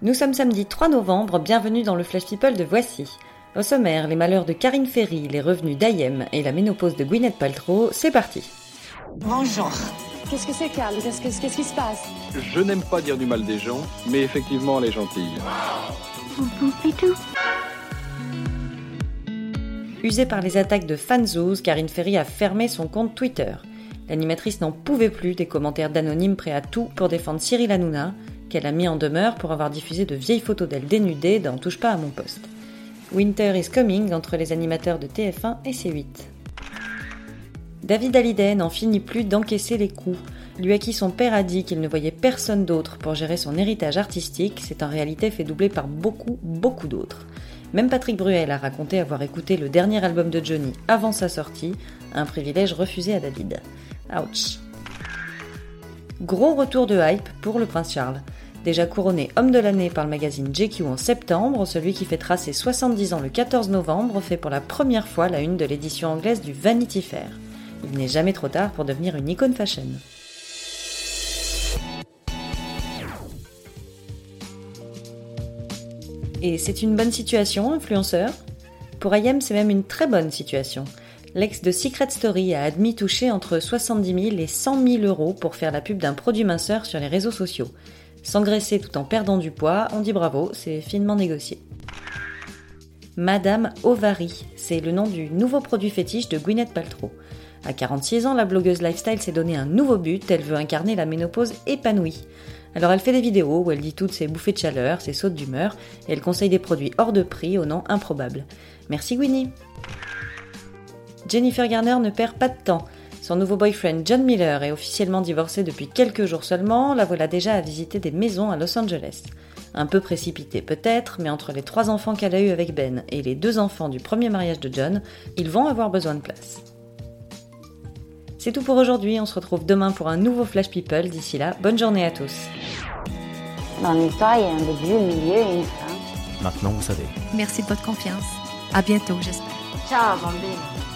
Nous sommes samedi 3 novembre, bienvenue dans le Flash People de Voici. Au sommaire, les malheurs de Karine Ferry, les revenus d'Ayem et la ménopause de Gwyneth Paltrow, c'est parti. Bonjour. Qu'est-ce que c'est, Carl Qu'est-ce que- qu'est-ce qui se passe? Je n'aime pas dire du mal des gens, mais effectivement, elle est gentille. Usée par les attaques de fanzouz, Karine Ferry a fermé son compte Twitter. L'animatrice n'en pouvait plus des commentaires d'anonymes prêts à tout pour défendre Cyril Hanouna, qu'elle a mis en demeure pour avoir diffusé de vieilles photos d'elle dénudée dans Touche pas à mon poste. Winter is coming entre les animateurs de TF1 et C8. David Hallyday n'en finit plus d'encaisser les coups. Lui à qui son père a dit qu'il ne voyait personne d'autre pour gérer son héritage artistique, c'est en réalité fait doubler par beaucoup, beaucoup d'autres. Même Patrick Bruel a raconté avoir écouté le dernier album de Johnny avant sa sortie, un privilège refusé à David. Ouch. Gros retour de hype pour le prince Charles. Déjà couronné homme de l'année par le magazine GQ en septembre, celui qui fêtera ses 70 ans le 14 novembre fait pour la première fois la une de l'édition anglaise du Vanity Fair. Il n'est jamais trop tard pour devenir une icône fashion. Et c'est une bonne situation, influenceur? Pour Ayem, c'est même une très bonne situation. L'ex de Secret Story a admis toucher entre 70 000 et 100 000 euros pour faire la pub d'un produit minceur sur les réseaux sociaux. S'engraisser tout en perdant du poids, on dit bravo, c'est finement négocié. Madame Ovary, c'est le nom du nouveau produit fétiche de Gwyneth Paltrow. À 46 ans, la blogueuse lifestyle s'est donné un nouveau but, elle veut incarner la ménopause épanouie. Alors elle fait des vidéos où elle dit toutes ses bouffées de chaleur, ses sautes d'humeur, et elle conseille des produits hors de prix au nom improbable. Merci Gwynny Jennifer Garner ne perd pas de temps. Son nouveau boyfriend John Miller est officiellement divorcé depuis quelques jours seulement, la voilà déjà à visiter des maisons à Los Angeles. Un peu précipité peut-être, mais entre les trois enfants qu'elle a eus avec Ben et les deux enfants du premier mariage de John, ils vont avoir besoin de place. C'est tout pour aujourd'hui, on se retrouve demain pour un nouveau Flash People. D'ici là, bonne journée à tous. Dans l'histoire, il y a un début, un milieu et une fin. Maintenant, vous savez. Merci de votre confiance. À bientôt, j'espère. Ciao, bambine.